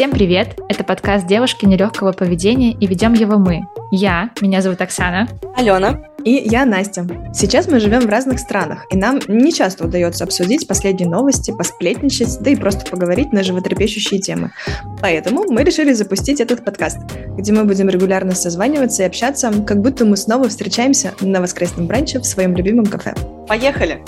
Всем привет! Это подкаст «Девушки нелегкого поведения» и ведем его мы. Я, меня зовут Оксана. Алена. И я Настя. Сейчас мы живем в разных странах, и нам не часто удается обсудить последние новости, посплетничать, да и просто поговорить на животрепещущие темы. Поэтому мы решили запустить этот подкаст, где мы будем регулярно созваниваться и общаться, как будто мы снова встречаемся на воскресном бранче в своем любимом кафе. Поехали!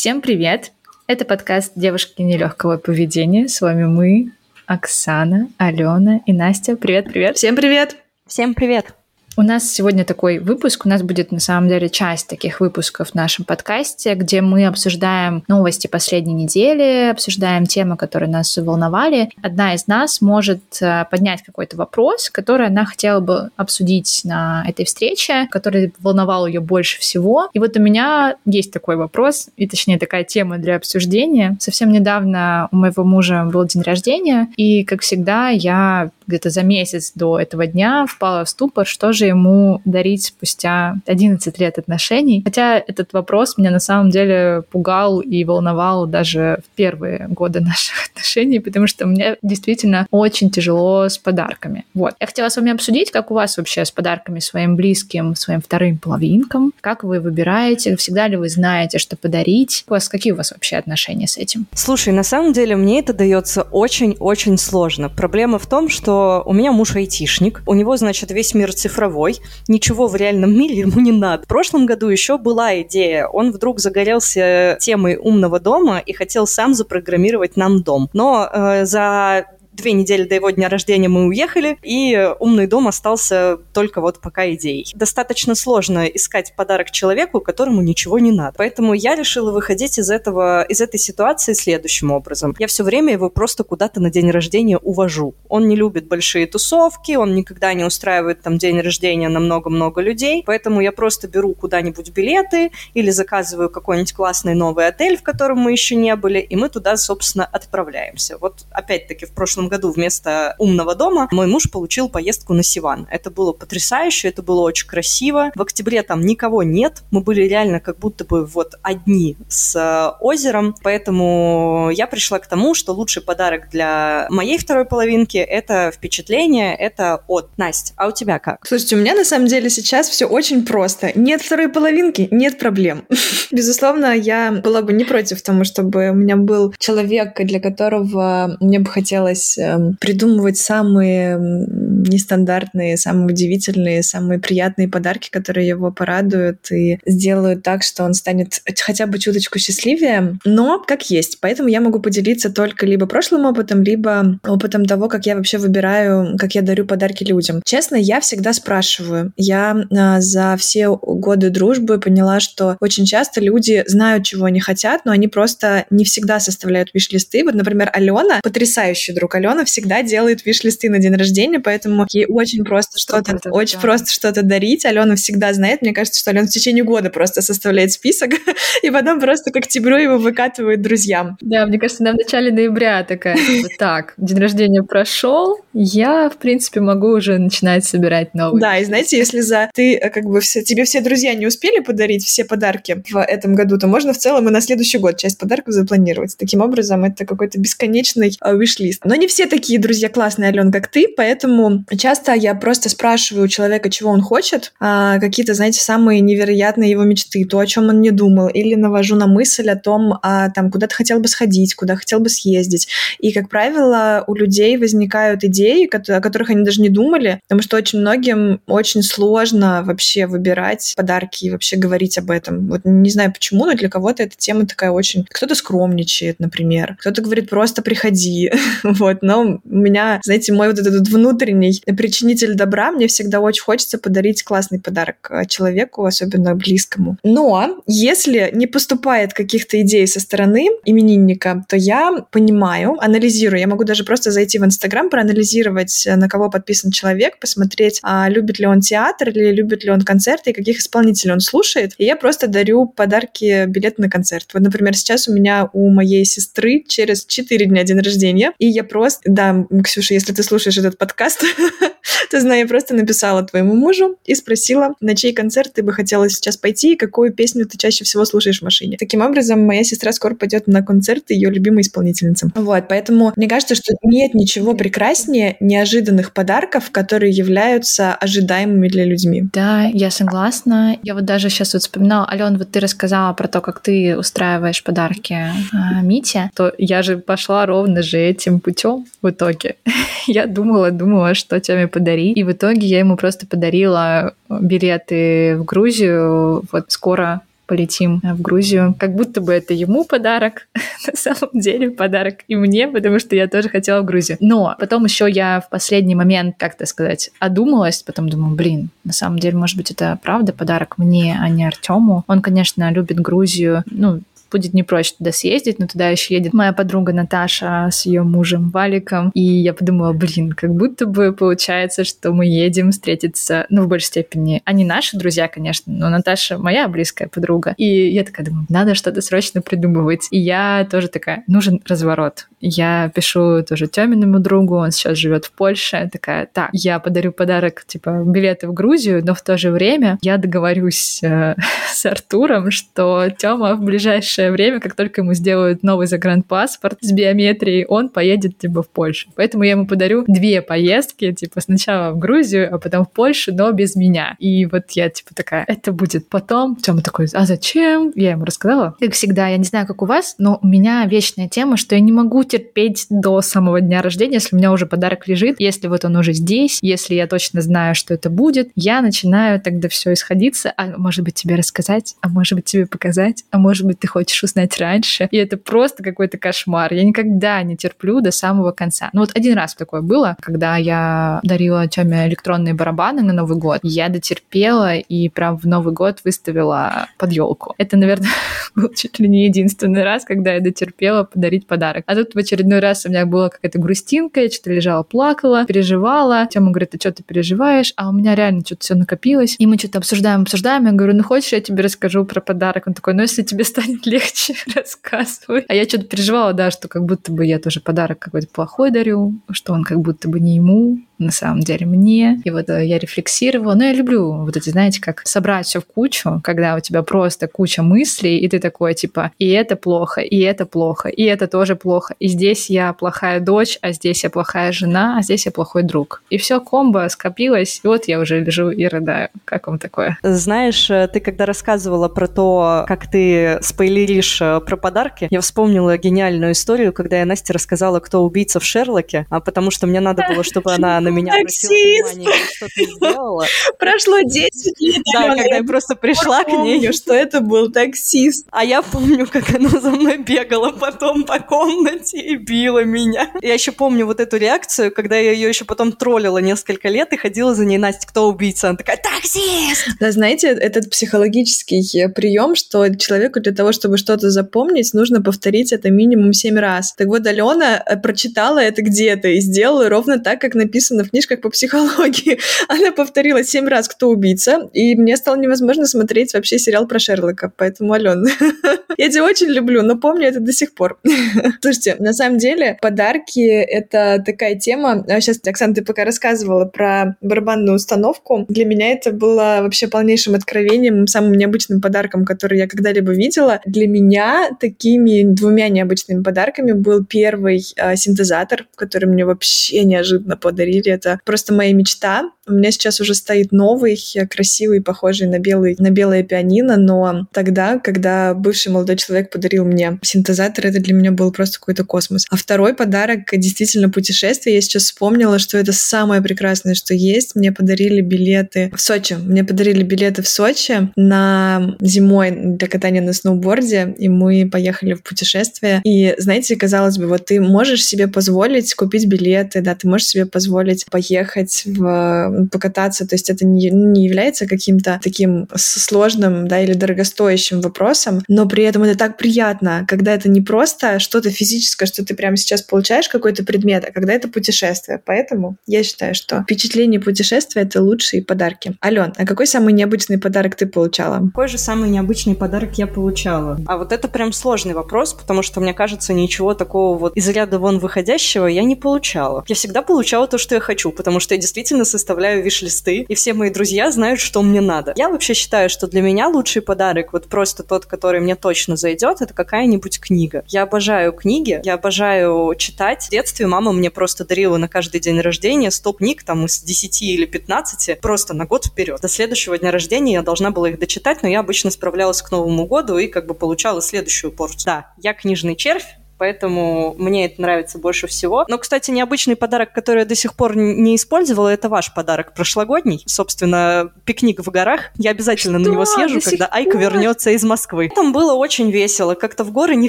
Всем привет! Это подкаст «Девушки нелегкого поведения». С вами мы, Оксана, Алена и Настя. Привет-привет! Всем привет! Всем привет! У нас сегодня такой выпуск. У нас будет на самом деле часть таких выпусков в нашем подкасте, где мы обсуждаем новости последней недели, обсуждаем темы, которые нас волновали. Одна из нас может э, поднять какой-то вопрос, который она хотела бы обсудить на этой встрече, который волновал ее больше всего. И вот у меня есть такой вопрос, и точнее такая тема для обсуждения. Совсем недавно у моего мужа был день рождения, и, как всегда, я где-то за месяц до этого дня впала в ступор, что же ему дарить спустя 11 лет отношений. Хотя этот вопрос меня на самом деле пугал и волновал даже в первые годы наших отношений, потому что мне действительно очень тяжело с подарками. Вот. Я хотела с вами обсудить, как у вас вообще с подарками своим близким, своим вторым половинкам, как вы выбираете, всегда ли вы знаете, что подарить, у вас какие у вас вообще отношения с этим? Слушай, на самом деле мне это дается очень-очень сложно. Проблема в том, что у меня муж айтишник, у него, значит, весь мир цифровой, ничего в реальном мире ему не надо. В прошлом году еще была идея, он вдруг загорелся темой умного дома и хотел сам запрограммировать нам дом. Но э, за две недели до его дня рождения мы уехали, и умный дом остался только вот пока идеей. Достаточно сложно искать подарок человеку, которому ничего не надо. Поэтому я решила выходить из этого, из этой ситуации следующим образом. Я все время его просто куда-то на день рождения увожу. Он не любит большие тусовки, он никогда не устраивает там день рождения на много-много людей, поэтому я просто беру куда-нибудь билеты или заказываю какой-нибудь классный новый отель, в котором мы еще не были, и мы туда, собственно, отправляемся. Вот опять-таки в прошлом году вместо умного дома мой муж получил поездку на Сиван. Это было потрясающе, это было очень красиво. В октябре там никого нет, мы были реально как будто бы вот одни с э, озером, поэтому я пришла к тому, что лучший подарок для моей второй половинки – это впечатление, это от Настя. А у тебя как? Слушайте, у меня на самом деле сейчас все очень просто. Нет второй половинки, нет проблем. Безусловно, я была бы не против тому, чтобы у меня был человек, для которого мне бы хотелось Эм, придумывать самые нестандартные, самые удивительные, самые приятные подарки, которые его порадуют и сделают так, что он станет хотя бы чуточку счастливее, но как есть. Поэтому я могу поделиться только либо прошлым опытом, либо опытом того, как я вообще выбираю, как я дарю подарки людям. Честно, я всегда спрашиваю. Я а, за все годы дружбы поняла, что очень часто люди знают, чего они хотят, но они просто не всегда составляют виш-листы. Вот, например, Алена, потрясающий друг Алена, всегда делает виш-листы на день рождения, поэтому ей очень просто что-то, очень да. просто что-то дарить. Алена всегда знает. Мне кажется, что Алена в течение года просто составляет список, и потом просто к октябрю его выкатывает друзьям. Да, мне кажется, она в начале ноября такая, типа, так, день рождения прошел, я, в принципе, могу уже начинать собирать новые. Да, и знаете, если за ты, э, как бы, все, тебе все друзья не успели подарить все подарки в этом году, то можно в целом и на следующий год часть подарков запланировать. Таким образом, это какой-то бесконечный э, виш-лист. Но не все такие друзья классные, Ален, как ты, поэтому часто я просто спрашиваю у человека, чего он хочет, а, какие-то, знаете, самые невероятные его мечты, то, о чем он не думал, или навожу на мысль о том, а, там, куда ты хотел бы сходить, куда хотел бы съездить. И, как правило, у людей возникают идеи, о которых они даже не думали, потому что очень многим очень сложно вообще выбирать подарки и вообще говорить об этом. Вот не знаю почему, но для кого-то эта тема такая очень... Кто-то скромничает, например, кто-то говорит просто приходи, вот, но у меня, знаете, мой вот этот внутренний причинитель добра, мне всегда очень хочется подарить классный подарок э, человеку, особенно близкому. Но если не поступает каких-то идей со стороны именинника, то я понимаю, анализирую, я могу даже просто зайти в Инстаграм, проанализировать э, на кого подписан человек, посмотреть, а любит ли он театр или любит ли он концерты и каких исполнителей он слушает. И я просто дарю подарки, билеты на концерт. Вот, например, сейчас у меня у моей сестры через 4 дня день рождения, и я просто... Да, Ксюша, если ты слушаешь этот подкаст, Ты знаешь, я просто написала твоему мужу и спросила, на чей концерт ты бы хотела сейчас пойти и какую песню ты чаще всего слушаешь в машине. Таким образом, моя сестра скоро пойдет на концерт ее любимой исполнительницы. Вот, поэтому мне кажется, что нет ничего прекраснее неожиданных подарков, которые являются ожидаемыми для людьми. Да, я согласна. Я вот даже сейчас вот вспоминала, Ален, вот ты рассказала про то, как ты устраиваешь подарки э, Мите, то я же пошла ровно же этим путем в итоге. я думала, думала, что Тёме подарить. И в итоге я ему просто подарила билеты в Грузию. Вот скоро полетим в Грузию. Как будто бы это ему подарок, на самом деле подарок и мне, потому что я тоже хотела в Грузию. Но потом еще я в последний момент, как-то сказать, одумалась, потом думаю, блин, на самом деле, может быть, это правда подарок мне, а не Артему. Он, конечно, любит Грузию, ну, будет не проще туда съездить, но туда еще едет моя подруга Наташа с ее мужем Валиком. И я подумала, блин, как будто бы получается, что мы едем встретиться, ну, в большей степени. Они наши друзья, конечно, но Наташа моя близкая подруга. И я такая думаю, надо что-то срочно придумывать. И я тоже такая, нужен разворот. Я пишу тоже Тёминому другу, он сейчас живет в Польше. Такая, так, я подарю подарок, типа, билеты в Грузию, но в то же время я договорюсь э, с Артуром, что Тёма в ближайшее время, как только ему сделают новый загранпаспорт с биометрией, он поедет, типа, в Польшу. Поэтому я ему подарю две поездки, типа, сначала в Грузию, а потом в Польшу, но без меня. И вот я, типа, такая, это будет потом. Тёма такой, а зачем? Я ему рассказала. Как всегда, я не знаю, как у вас, но у меня вечная тема, что я не могу терпеть до самого дня рождения, если у меня уже подарок лежит, если вот он уже здесь, если я точно знаю, что это будет, я начинаю тогда все исходиться, а может быть тебе рассказать, а может быть тебе показать, а может быть ты хочешь узнать раньше. И это просто какой-то кошмар. Я никогда не терплю до самого конца. Ну вот один раз такое было, когда я дарила Тёме электронные барабаны на Новый год. Я дотерпела и прям в Новый год выставила под елку. Это, наверное, был чуть ли не единственный раз, когда я дотерпела подарить подарок. А тут очередной раз у меня была какая-то грустинка, я что-то лежала, плакала, переживала. Тёма говорит, а что ты переживаешь? А у меня реально что-то все накопилось. И мы что-то обсуждаем, обсуждаем. Я говорю, ну хочешь, я тебе расскажу про подарок? Он такой, ну если тебе станет легче, рассказывать. А я что-то переживала, да, что как будто бы я тоже подарок какой-то плохой дарю, что он как будто бы не ему, на самом деле мне. И вот э, я рефлексировала. Но я люблю вот эти, знаете, как собрать все в кучу, когда у тебя просто куча мыслей, и ты такой, типа, и это плохо, и это плохо, и это тоже плохо. И здесь я плохая дочь, а здесь я плохая жена, а здесь я плохой друг. И все комбо скопилось, и вот я уже лежу и рыдаю. Как вам такое? Знаешь, э, ты когда рассказывала про то, как ты спойлеришь э, про подарки, я вспомнила гениальную историю, когда я Насте рассказала, кто убийца в Шерлоке, а потому что мне надо было, чтобы она на меня обратила внимание, что ты сделала. Прошло 10 лет. Да, когда я просто пришла к ней. что это был таксист. А я помню, как она за мной бегала потом по комнате и била меня. Я еще помню вот эту реакцию, когда я ее еще потом троллила несколько лет и ходила за ней, Настя, кто убийца? Она такая, таксист! Да, знаете, этот психологический прием, что человеку для того, чтобы что-то запомнить, нужно повторить это минимум 7 раз. Так вот, Алена э, прочитала это где-то и сделала ровно так, как написано написано в книжках по психологии. Она повторила семь раз, кто убийца, и мне стало невозможно смотреть вообще сериал про Шерлока. Поэтому, Ален, я тебя очень люблю, но помню это до сих пор. Слушайте, на самом деле подарки — это такая тема. Сейчас, а Оксана, ты пока рассказывала про барабанную установку. Для меня это было вообще полнейшим откровением, самым необычным подарком, который я когда-либо видела. Для меня такими двумя необычными подарками был первый э, синтезатор, который мне вообще неожиданно подарили это просто моя мечта. У меня сейчас уже стоит новый, красивый, похожий на белый, на белое пианино, но тогда, когда бывший молодой человек подарил мне синтезатор, это для меня был просто какой-то космос. А второй подарок действительно путешествие. Я сейчас вспомнила, что это самое прекрасное, что есть. Мне подарили билеты в Сочи. Мне подарили билеты в Сочи на зимой для катания на сноуборде, и мы поехали в путешествие. И, знаете, казалось бы, вот ты можешь себе позволить купить билеты, да, ты можешь себе позволить поехать в покататься, то есть это не, не является каким-то таким сложным, да, или дорогостоящим вопросом, но при этом это так приятно, когда это не просто что-то физическое, что ты прямо сейчас получаешь какой-то предмет, а когда это путешествие. Поэтому я считаю, что впечатление путешествия — это лучшие подарки. Ален, а какой самый необычный подарок ты получала? Какой же самый необычный подарок я получала? А вот это прям сложный вопрос, потому что, мне кажется, ничего такого вот из ряда вон выходящего я не получала. Я всегда получала то, что я хочу, потому что я действительно составляю виш-листы, и все мои друзья знают, что мне надо. Я вообще считаю, что для меня лучший подарок, вот просто тот, который мне точно зайдет, это какая-нибудь книга. Я обожаю книги, я обожаю читать. В детстве мама мне просто дарила на каждый день рождения 100 книг, там, из 10 или 15, просто на год вперед. До следующего дня рождения я должна была их дочитать, но я обычно справлялась к Новому году и как бы получала следующую порцию. Да, я книжный червь, поэтому мне это нравится больше всего. Но, кстати, необычный подарок, который я до сих пор не использовала, это ваш подарок прошлогодний. Собственно, пикник в горах. Я обязательно Что? на него съезжу, До когда Айка пор? вернется из Москвы. Там было очень весело, как-то в горы не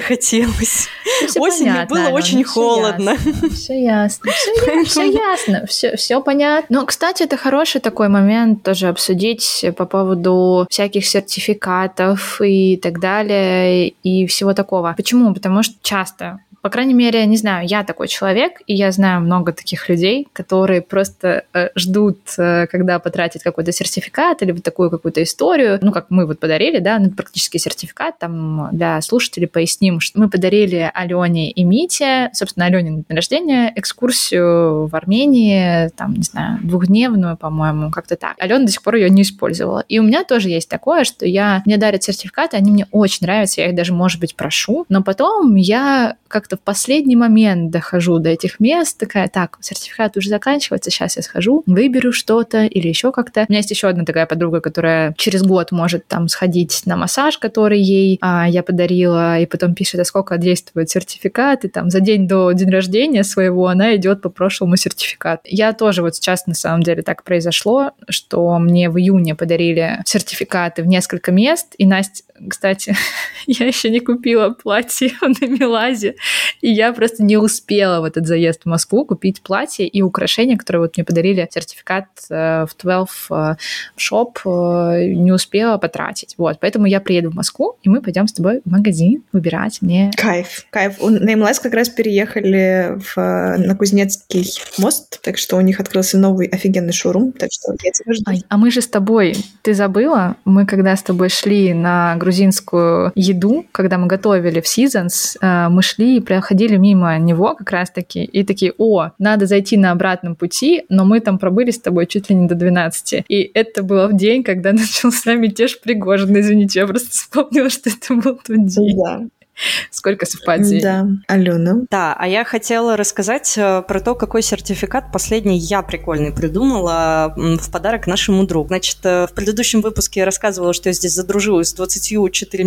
хотелось. Ну, Осенью понятно, было Алена, очень холодно. Все ясно, все, ясно, все понятно. Но, кстати, это хороший такой момент тоже обсудить по поводу всяких сертификатов и так далее, и всего такого. Почему? Потому что часто Tá. По крайней мере, не знаю, я такой человек, и я знаю много таких людей, которые просто э, ждут, э, когда потратят какой-то сертификат или вот такую какую-то историю. Ну, как мы вот подарили, да, ну, практически сертификат, там для слушателей поясним, что мы подарили Алене и Мите, собственно, Алене на день рождения, экскурсию в Армении, там, не знаю, двухдневную, по-моему, как-то так. Алена до сих пор ее не использовала. И у меня тоже есть такое, что я, мне дарят сертификаты, они мне очень нравятся, я их даже, может быть, прошу, но потом я как-то в последний момент дохожу до этих мест, такая, так, сертификат уже заканчивается, сейчас я схожу, выберу что-то или еще как-то. У меня есть еще одна такая подруга, которая через год может там сходить на массаж, который ей а, я подарила, и потом пишет, а сколько действует сертификат, и там за день до день рождения своего она идет по прошлому сертификат. Я тоже вот сейчас на самом деле так произошло, что мне в июне подарили сертификаты в несколько мест, и Настя, кстати, я еще не купила платье на Меладе, и я просто не успела в этот заезд в Москву купить платье и украшения, которые вот мне подарили сертификат э, в 12 э, шоп, э, не успела потратить. Вот, поэтому я приеду в Москву, и мы пойдем с тобой в магазин выбирать мне Кайф, кайф. На МЛС как раз переехали в, на Кузнецкий мост, так что у них открылся новый офигенный шоурум, так что я тебя жду. Ай, а мы же с тобой, ты забыла? Мы когда с тобой шли на грузинскую еду, когда мы готовили в Seasons, мы шли и проходили мимо него как раз-таки, и такие, о, надо зайти на обратном пути, но мы там пробыли с тобой чуть ли не до 12. И это было в день, когда начался мятеж Пригожин. Извините, я просто вспомнила, что это был тот день. Да, Сколько совпадений. да. Алена. Да, а я хотела рассказать э, про то, какой сертификат последний я прикольный придумала в подарок нашему другу. Значит, э, в предыдущем выпуске я рассказывала, что я здесь задружилась с 24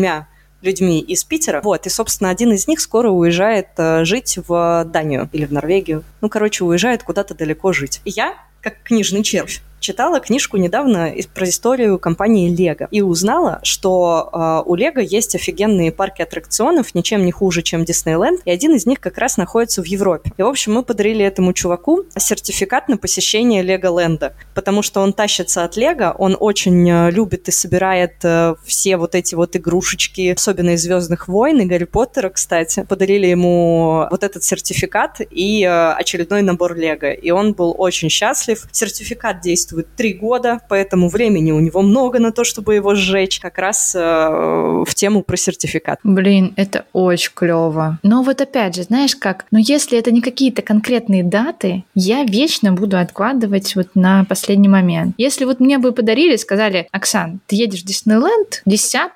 людьми из Питера. Вот, и, собственно, один из них скоро уезжает э, жить в Данию или в Норвегию. Ну, короче, уезжает куда-то далеко жить. И я, как книжный червь, читала книжку недавно про историю компании Лего и узнала, что э, у Лего есть офигенные парки аттракционов, ничем не хуже, чем Диснейленд, и один из них как раз находится в Европе. И, в общем, мы подарили этому чуваку сертификат на посещение Леголенда, потому что он тащится от Лего, он очень э, любит и собирает э, все вот эти вот игрушечки, особенно из Звездных войн и Гарри Поттера, кстати. Подарили ему вот этот сертификат и э, очередной набор Лего, и он был очень счастлив. Сертификат действует три года, поэтому времени у него много на то, чтобы его сжечь, как раз э, в тему про сертификат. Блин, это очень клево. Но вот опять же, знаешь как, но если это не какие-то конкретные даты, я вечно буду откладывать вот на последний момент. Если вот мне бы подарили, сказали, Оксан, ты едешь в Диснейленд 10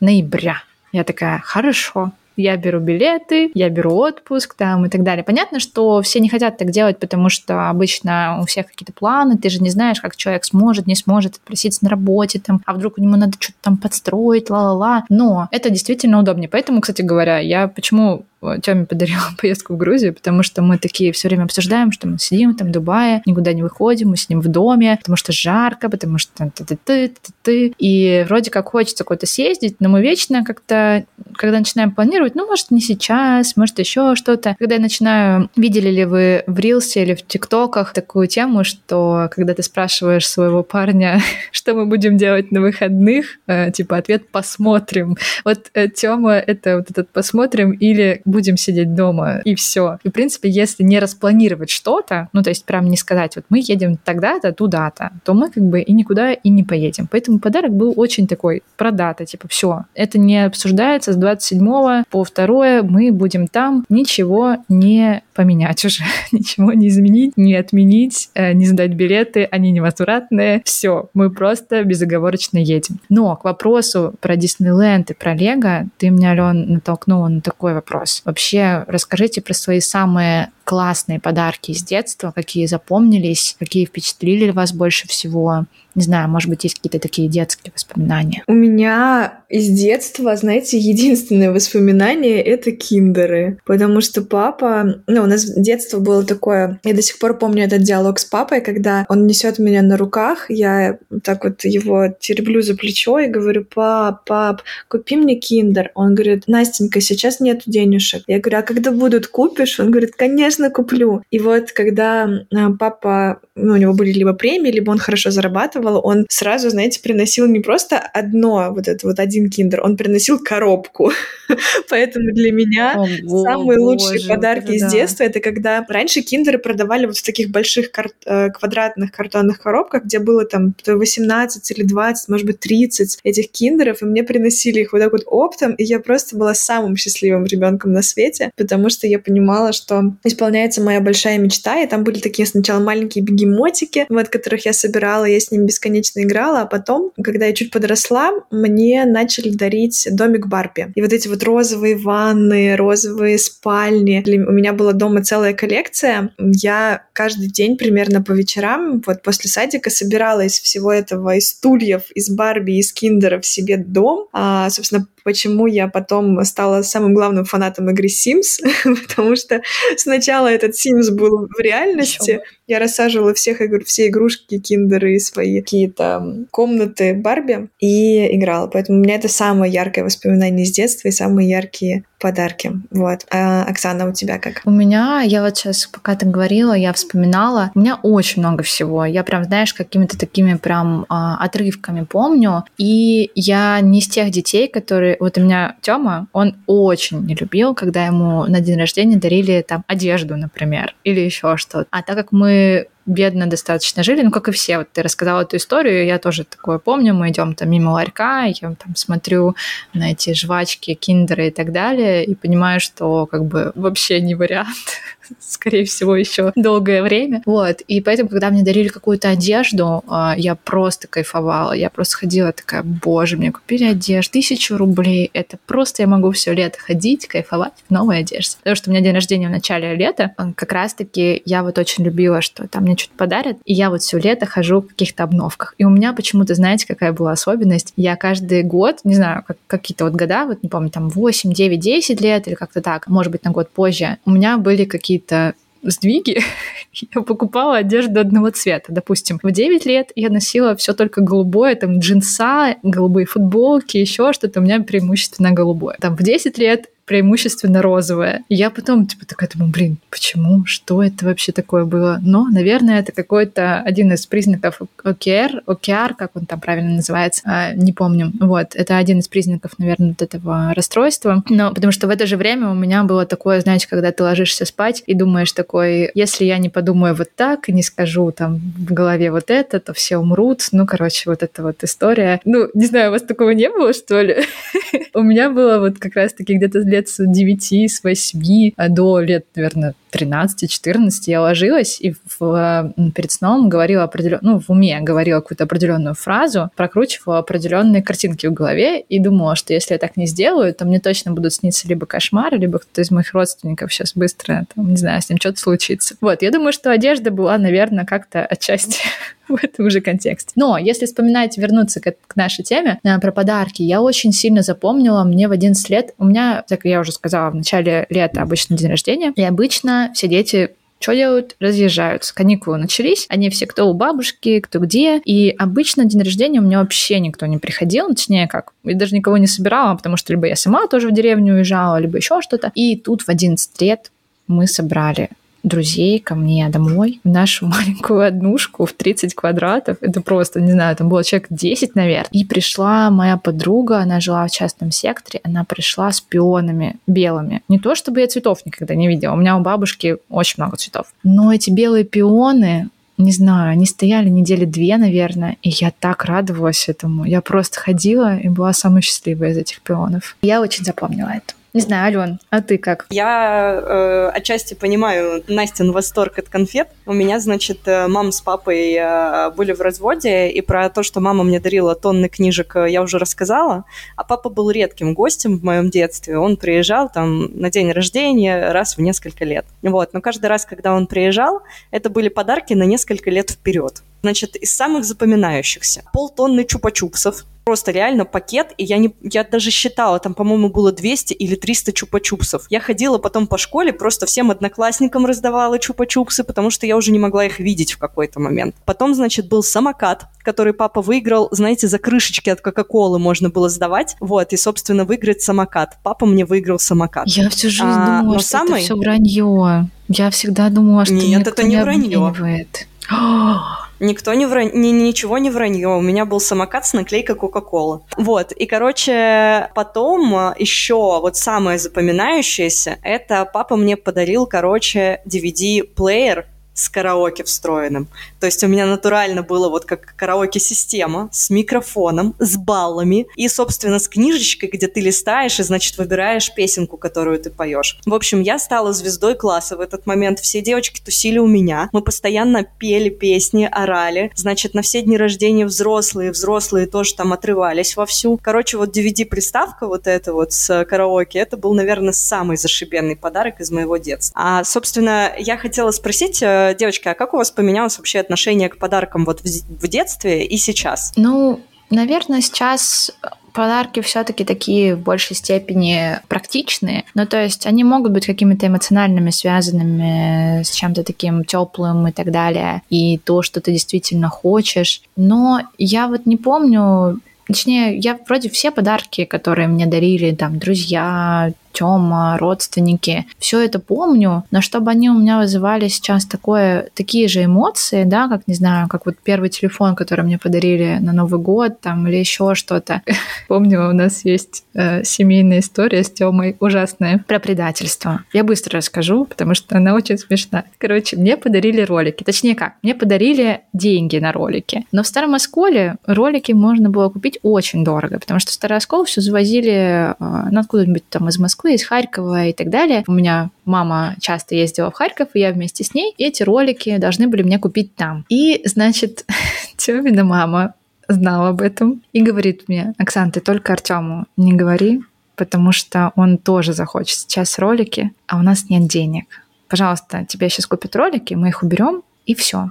ноября. Я такая, хорошо. Я беру билеты, я беру отпуск там и так далее. Понятно, что все не хотят так делать, потому что обычно у всех какие-то планы, ты же не знаешь, как человек сможет, не сможет отпроситься на работе, там, а вдруг у него надо что-то там подстроить, ла-ла-ла. Но это действительно удобнее. Поэтому, кстати говоря, я почему Тёме подарила поездку в Грузию, потому что мы такие все время обсуждаем, что мы сидим там в Дубае, никуда не выходим, мы сидим в доме, потому что жарко, потому что ты-ты-ты-ты. И вроде как хочется куда-то съездить, но мы вечно как-то, когда начинаем планировать, ну, может, не сейчас, может, еще что-то. Когда я начинаю, видели ли вы в Рилсе или в ТикТоках такую тему, что когда ты спрашиваешь своего парня, что мы будем делать на выходных, э, типа ответ «посмотрим». Вот э, тема — это вот этот «посмотрим» или «будем сидеть дома» и все. И, в принципе, если не распланировать что-то, ну, то есть прям не сказать, вот мы едем тогда-то, туда-то, то мы как бы и никуда и не поедем. Поэтому подарок был очень такой про дата, типа все. Это не обсуждается с 27 по 2 мы будем там, ничего не поменять уже, ничего не изменить, не отменить, э, не сдать билеты, они невозвратные. Все, мы просто безоговорочно едем. Но к вопросу про Диснейленд и про Лего, ты меня, Ален, натолкнула на такой вопрос. Вообще, расскажите про свои самые классные подарки из детства, какие запомнились, какие впечатлили вас больше всего? Не знаю, может быть, есть какие-то такие детские воспоминания? У меня из детства, знаете, единственное воспоминание — это киндеры. Потому что папа... Ну, у нас детство было такое... Я до сих пор помню этот диалог с папой, когда он несет меня на руках, я так вот его тереблю за плечо и говорю, пап, пап, купи мне киндер. Он говорит, Настенька, сейчас нет денежек. Я говорю, а когда будут, купишь? Он говорит, конечно, куплю. И вот когда а, папа, ну, у него были либо премии, либо он хорошо зарабатывал, он сразу, знаете, приносил не просто одно, вот это вот один киндер, он приносил коробку. Поэтому для меня Ого, самые боже, лучшие подарки из да. детства это когда раньше киндеры продавали вот в таких больших кар- э, квадратных картонных коробках, где было там 18 или 20, может быть, 30 этих киндеров, и мне приносили их вот так вот оптом, и я просто была самым счастливым ребенком на свете, потому что я понимала, что исполняется моя большая мечта, и там были такие сначала маленькие бегемотики, вот, которых я собирала, я с ними бесконечно играла, а потом, когда я чуть подросла, мне начали дарить домик Барби. И вот эти вот розовые ванны, розовые спальни. У меня была дома целая коллекция. Я каждый день примерно по вечерам, вот после садика, собирала из всего этого, из стульев, из Барби, из киндеров себе дом. А, собственно, почему я потом стала самым главным фанатом игры Sims, потому что сначала этот Sims был в реальности, я рассаживала всех игр, все игрушки, киндеры свои какие-то комнаты Барби и играла. Поэтому у меня это самое яркое воспоминание из детства и самые яркие подарки. Вот. А, Оксана, у тебя как? У меня, я вот сейчас, пока ты говорила, я вспоминала, у меня очень много всего. Я прям, знаешь, какими-то такими прям а, отрывками помню. И я не из тех детей, которые... Вот у меня Тёма, он очень не любил, когда ему на день рождения дарили там одежду, например, или еще что-то. А так как мы бедно достаточно жили, ну, как и все. Вот ты рассказала эту историю, я тоже такое помню. Мы идем там мимо ларька, я там смотрю на эти жвачки, киндеры и так далее, и понимаю, что как бы вообще не вариант. Скорее всего, еще долгое время. Вот. И поэтому, когда мне дарили какую-то одежду, а, я просто кайфовала. Я просто ходила такая, боже, мне купили одежду, тысячу рублей. Это просто я могу все лето ходить, кайфовать в новой одежде. Потому что у меня день рождения в начале лета. Как раз-таки я вот очень любила, что там мне что-то подарят, и я вот все лето хожу в каких-то обновках. И у меня почему-то, знаете, какая была особенность? Я каждый год, не знаю, как, какие-то вот года, вот не помню, там 8, 9, 10 лет или как-то так, может быть, на год позже, у меня были какие-то сдвиги, я покупала одежду одного цвета. Допустим, в 9 лет я носила все только голубое, там джинса, голубые футболки, еще что-то, у меня преимущественно голубое. Там в 10 лет преимущественно розовое. И я потом, типа, такая думаю, блин, почему? Что это вообще такое было? Но, наверное, это какой-то один из признаков ОКР, ОКР, как он там правильно называется, а, не помню. Вот, это один из признаков, наверное, вот этого расстройства. Но потому что в это же время у меня было такое, знаете, когда ты ложишься спать и думаешь такой, если я не подумаю вот так и не скажу там в голове вот это, то все умрут. Ну, короче, вот эта вот история. Ну, не знаю, у вас такого не было, что ли? У меня было вот как раз-таки где-то лет с 9, с 8 а до лет, наверное, 13-14 я ложилась и в, перед сном говорила определенную, ну, в уме говорила какую-то определенную фразу, прокручивала определенные картинки в голове и думала, что если я так не сделаю, то мне точно будут сниться либо кошмары, либо кто-то из моих родственников сейчас быстро, там, не знаю, с ним что-то случится. Вот, я думаю, что одежда была, наверное, как-то отчасти в этом же контексте. Но если вспоминать, вернуться к, к нашей теме э, про подарки, я очень сильно запомнила, мне в 11 лет, у меня, как я уже сказала, в начале лета обычно день рождения, и обычно все дети что делают? Разъезжаются. Каникулы начались, они все кто у бабушки, кто где. И обычно день рождения у меня вообще никто не приходил, точнее как, я даже никого не собирала, потому что либо я сама тоже в деревню уезжала, либо еще что-то. И тут в 11 лет мы собрали друзей ко мне домой, в нашу маленькую однушку в 30 квадратов. Это просто, не знаю, там было человек 10, наверное. И пришла моя подруга, она жила в частном секторе, она пришла с пионами белыми. Не то, чтобы я цветов никогда не видела, у меня у бабушки очень много цветов. Но эти белые пионы, не знаю, они стояли недели две, наверное, и я так радовалась этому. Я просто ходила и была самой счастливой из этих пионов. Я очень запомнила это. Не знаю, Ален, а ты как? Я э, отчасти понимаю Настин восторг от конфет. У меня, значит, э, мама с папой э, были в разводе, и про то, что мама мне дарила тонны книжек, э, я уже рассказала. А папа был редким гостем в моем детстве. Он приезжал там на день рождения раз в несколько лет. Вот. Но каждый раз, когда он приезжал, это были подарки на несколько лет вперед. Значит, из самых запоминающихся. Полтонны чупа-чупсов, Просто реально пакет, и я, не, я даже считала, там, по-моему, было 200 или 300 чупа-чупсов. Я ходила потом по школе, просто всем одноклассникам раздавала чупа-чупсы, потому что я уже не могла их видеть в какой-то момент. Потом, значит, был самокат, который папа выиграл, знаете, за крышечки от Кока-Колы можно было сдавать. Вот, и, собственно, выиграть самокат. Папа мне выиграл самокат. Я всю жизнь а, думала, что самый... это все вранье. Я всегда думала, что Нет, это не, вранье. Никто не вран... ни, ничего не вранье. У меня был самокат с наклейкой Кока-Кола. Вот. И, короче, потом э, еще вот самое запоминающееся, это папа мне подарил, короче, DVD-плеер с караоке встроенным. То есть у меня натурально было вот как караоке-система с микрофоном, с баллами и, собственно, с книжечкой, где ты листаешь и, значит, выбираешь песенку, которую ты поешь. В общем, я стала звездой класса в этот момент. Все девочки тусили у меня. Мы постоянно пели песни, орали. Значит, на все дни рождения взрослые, взрослые тоже там отрывались вовсю. Короче, вот DVD-приставка вот эта вот с караоке, это был, наверное, самый зашибенный подарок из моего детства. А, собственно, я хотела спросить э, девочки, а как у вас поменялось вообще отношение к подаркам вот в, в детстве и сейчас? Ну, наверное, сейчас подарки все-таки такие в большей степени практичные. Ну, то есть они могут быть какими-то эмоциональными, связанными с чем-то таким теплым и так далее, и то, что ты действительно хочешь. Но я вот не помню, Точнее, я вроде все подарки, которые мне дарили, там, друзья, Тёма, родственники. Все это помню, но чтобы они у меня вызывали сейчас такое, такие же эмоции, да, как, не знаю, как вот первый телефон, который мне подарили на Новый год, там, или еще что-то. Помню, у нас есть э, семейная история с Тёмой ужасная про предательство. Я быстро расскажу, потому что она очень смешная. Короче, мне подарили ролики. Точнее как, мне подарили деньги на ролики. Но в Старом Осколе ролики можно было купить очень дорого, потому что в Старый Оскол все завозили э, ну, откуда-нибудь там из Москвы Москвы, из Харькова и так далее. У меня мама часто ездила в Харьков, и я вместе с ней. И эти ролики должны были мне купить там. И, значит, Тёмина мама знала об этом и говорит мне, Оксан, ты только Артему не говори, потому что он тоже захочет сейчас ролики, а у нас нет денег. Пожалуйста, тебе сейчас купят ролики, мы их уберем, и все.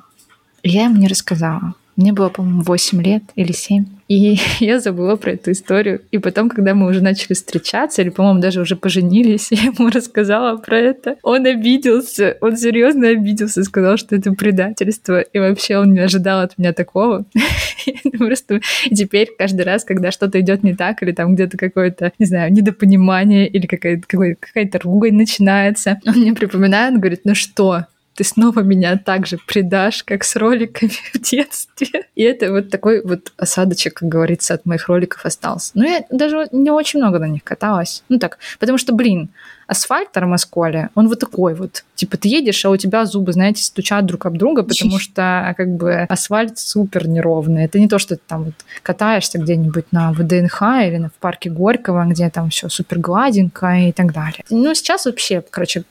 Я ему не рассказала. Мне было, по-моему, 8 лет или 7. И я забыла про эту историю. И потом, когда мы уже начали встречаться, или, по-моему, даже уже поженились, я ему рассказала про это. Он обиделся, он серьезно обиделся, сказал, что это предательство. И вообще он не ожидал от меня такого. Просто теперь каждый раз, когда что-то идет не так, или там где-то какое-то, не знаю, недопонимание, или какая-то какая-то ругань начинается, он мне припоминает, говорит, ну что, ты снова меня так же предашь, как с роликами в детстве. И это вот такой вот осадочек, как говорится, от моих роликов остался. Но я даже не очень много на них каталась. Ну так, потому что, блин, асфальт в Термосколе, он вот такой вот. Типа ты едешь, а у тебя зубы, знаете, стучат друг об друга, потому что как бы асфальт супер неровный. Это не то, что ты там вот катаешься где-нибудь на ВДНХ или на, в парке Горького, где там все супер гладенько и так далее. Ну, сейчас вообще, короче,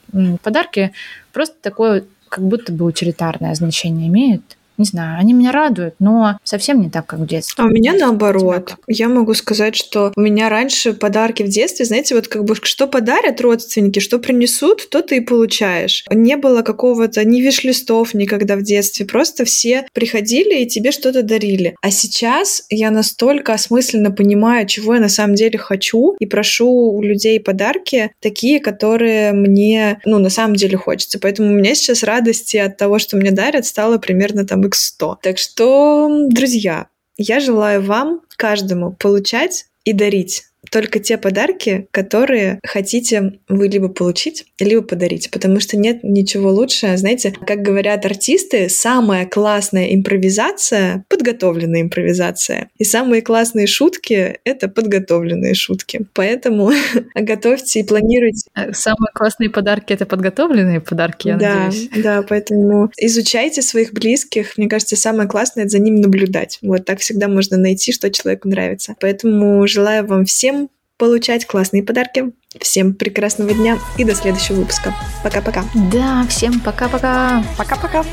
подарки просто такое как будто бы утилитарное значение имеют. Не знаю, они меня радуют, но совсем не так, как в детстве. А у меня наоборот. Я могу сказать, что у меня раньше подарки в детстве, знаете, вот как бы что подарят родственники, что принесут, то ты и получаешь. Не было какого-то ни виш-листов никогда в детстве, просто все приходили и тебе что-то дарили. А сейчас я настолько осмысленно понимаю, чего я на самом деле хочу, и прошу у людей подарки такие, которые мне, ну, на самом деле хочется. Поэтому у меня сейчас радости от того, что мне дарят, стало примерно там x100. Так что, друзья, я желаю вам, каждому, получать и дарить только те подарки, которые хотите вы либо получить, либо подарить, потому что нет ничего лучше. Знаете, как говорят артисты, самая классная импровизация — подготовленная импровизация. И самые классные шутки — это подготовленные шутки. Поэтому готовьте и планируйте. Э, самые классные подарки — это подготовленные подарки, я да, надеюсь. Да, поэтому изучайте своих близких. Мне кажется, самое классное — это за ним наблюдать. Вот так всегда можно найти, что человеку нравится. Поэтому желаю вам всем получать классные подарки. Всем прекрасного дня и до следующего выпуска. Пока-пока. Да, всем пока-пока. Пока-пока.